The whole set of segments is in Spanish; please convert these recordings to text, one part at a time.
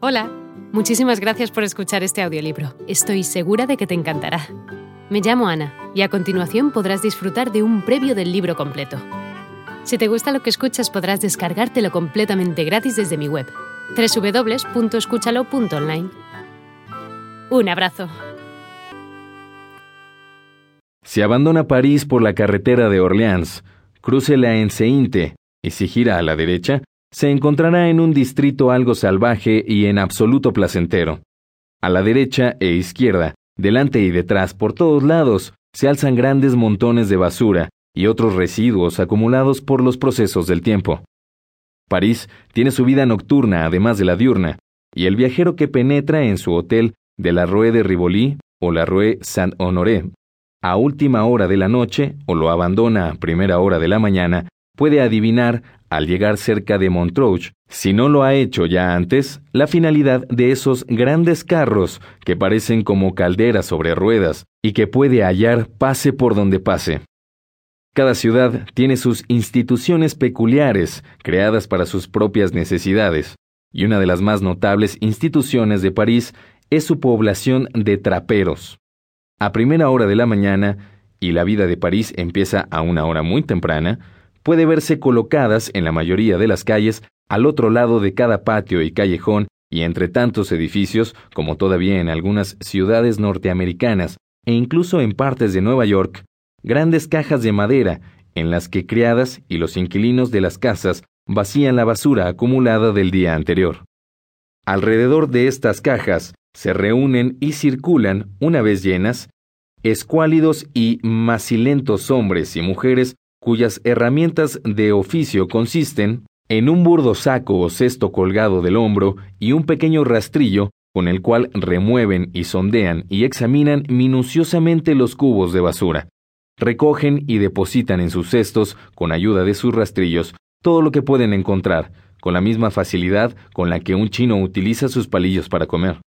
Hola, muchísimas gracias por escuchar este audiolibro. Estoy segura de que te encantará. Me llamo Ana y a continuación podrás disfrutar de un previo del libro completo. Si te gusta lo que escuchas podrás descargártelo completamente gratis desde mi web, www.escúchalo.online. Un abrazo. Si abandona París por la carretera de Orleans, crucela en Seinte y si gira a la derecha, se encontrará en un distrito algo salvaje y en absoluto placentero. A la derecha e izquierda, delante y detrás, por todos lados, se alzan grandes montones de basura y otros residuos acumulados por los procesos del tiempo. París tiene su vida nocturna además de la diurna, y el viajero que penetra en su hotel de la Rue de Rivoli o la Rue Saint-Honoré a última hora de la noche o lo abandona a primera hora de la mañana puede adivinar al llegar cerca de Montreuch, si no lo ha hecho ya antes, la finalidad de esos grandes carros que parecen como calderas sobre ruedas y que puede hallar pase por donde pase. Cada ciudad tiene sus instituciones peculiares, creadas para sus propias necesidades, y una de las más notables instituciones de París es su población de traperos. A primera hora de la mañana, y la vida de París empieza a una hora muy temprana, puede verse colocadas en la mayoría de las calles al otro lado de cada patio y callejón y entre tantos edificios, como todavía en algunas ciudades norteamericanas e incluso en partes de Nueva York, grandes cajas de madera en las que criadas y los inquilinos de las casas vacían la basura acumulada del día anterior. Alrededor de estas cajas se reúnen y circulan, una vez llenas, escuálidos y macilentos hombres y mujeres cuyas herramientas de oficio consisten en un burdo saco o cesto colgado del hombro y un pequeño rastrillo con el cual remueven y sondean y examinan minuciosamente los cubos de basura. Recogen y depositan en sus cestos, con ayuda de sus rastrillos, todo lo que pueden encontrar, con la misma facilidad con la que un chino utiliza sus palillos para comer.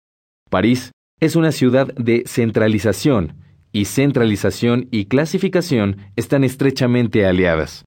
París es una ciudad de centralización, y centralización y clasificación están estrechamente aliadas.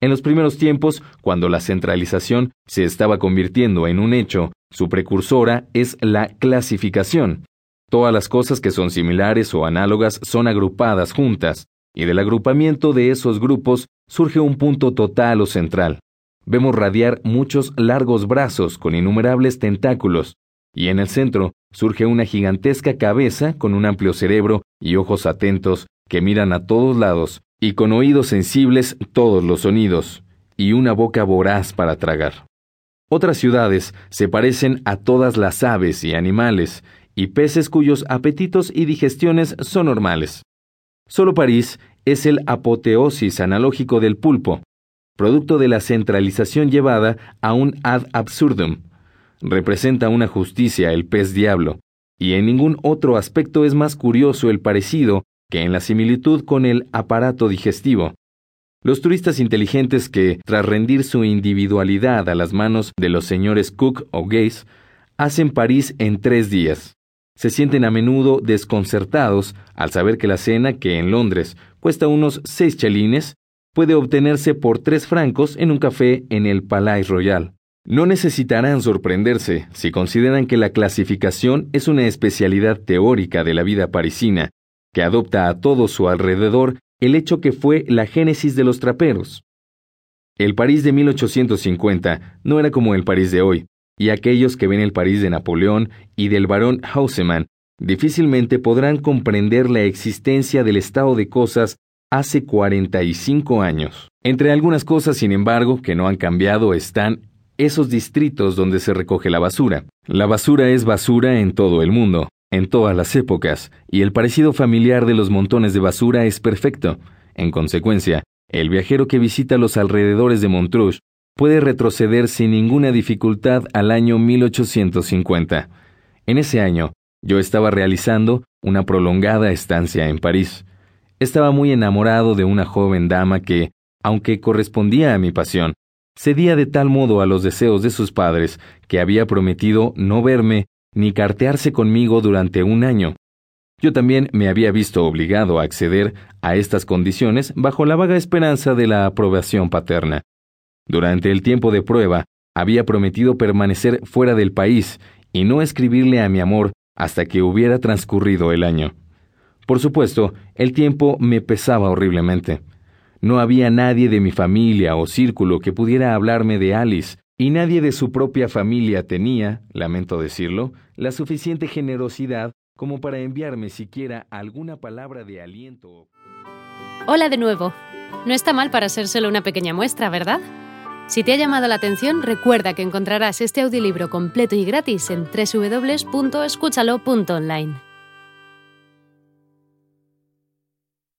En los primeros tiempos, cuando la centralización se estaba convirtiendo en un hecho, su precursora es la clasificación. Todas las cosas que son similares o análogas son agrupadas juntas, y del agrupamiento de esos grupos surge un punto total o central. Vemos radiar muchos largos brazos con innumerables tentáculos, y en el centro surge una gigantesca cabeza con un amplio cerebro y ojos atentos que miran a todos lados y con oídos sensibles todos los sonidos y una boca voraz para tragar. Otras ciudades se parecen a todas las aves y animales y peces cuyos apetitos y digestiones son normales. Solo París es el apoteosis analógico del pulpo, producto de la centralización llevada a un ad absurdum, representa una justicia el pez diablo, y en ningún otro aspecto es más curioso el parecido que en la similitud con el aparato digestivo. Los turistas inteligentes que, tras rendir su individualidad a las manos de los señores Cook o Gaze, hacen París en tres días. Se sienten a menudo desconcertados al saber que la cena, que en Londres cuesta unos seis chelines, puede obtenerse por tres francos en un café en el Palais Royal. No necesitarán sorprenderse si consideran que la clasificación es una especialidad teórica de la vida parisina, que adopta a todo su alrededor el hecho que fue la génesis de los traperos. El París de 1850 no era como el París de hoy, y aquellos que ven el París de Napoleón y del barón Hausemann difícilmente podrán comprender la existencia del estado de cosas hace 45 años. Entre algunas cosas, sin embargo, que no han cambiado están esos distritos donde se recoge la basura. La basura es basura en todo el mundo, en todas las épocas, y el parecido familiar de los montones de basura es perfecto. En consecuencia, el viajero que visita los alrededores de Montreux puede retroceder sin ninguna dificultad al año 1850. En ese año, yo estaba realizando una prolongada estancia en París. Estaba muy enamorado de una joven dama que, aunque correspondía a mi pasión, cedía de tal modo a los deseos de sus padres que había prometido no verme ni cartearse conmigo durante un año. Yo también me había visto obligado a acceder a estas condiciones bajo la vaga esperanza de la aprobación paterna. Durante el tiempo de prueba, había prometido permanecer fuera del país y no escribirle a mi amor hasta que hubiera transcurrido el año. Por supuesto, el tiempo me pesaba horriblemente. No había nadie de mi familia o círculo que pudiera hablarme de Alice, y nadie de su propia familia tenía, lamento decirlo, la suficiente generosidad como para enviarme siquiera alguna palabra de aliento. Hola de nuevo. No está mal para ser solo una pequeña muestra, ¿verdad? Si te ha llamado la atención, recuerda que encontrarás este audiolibro completo y gratis en www.escúchalo.online.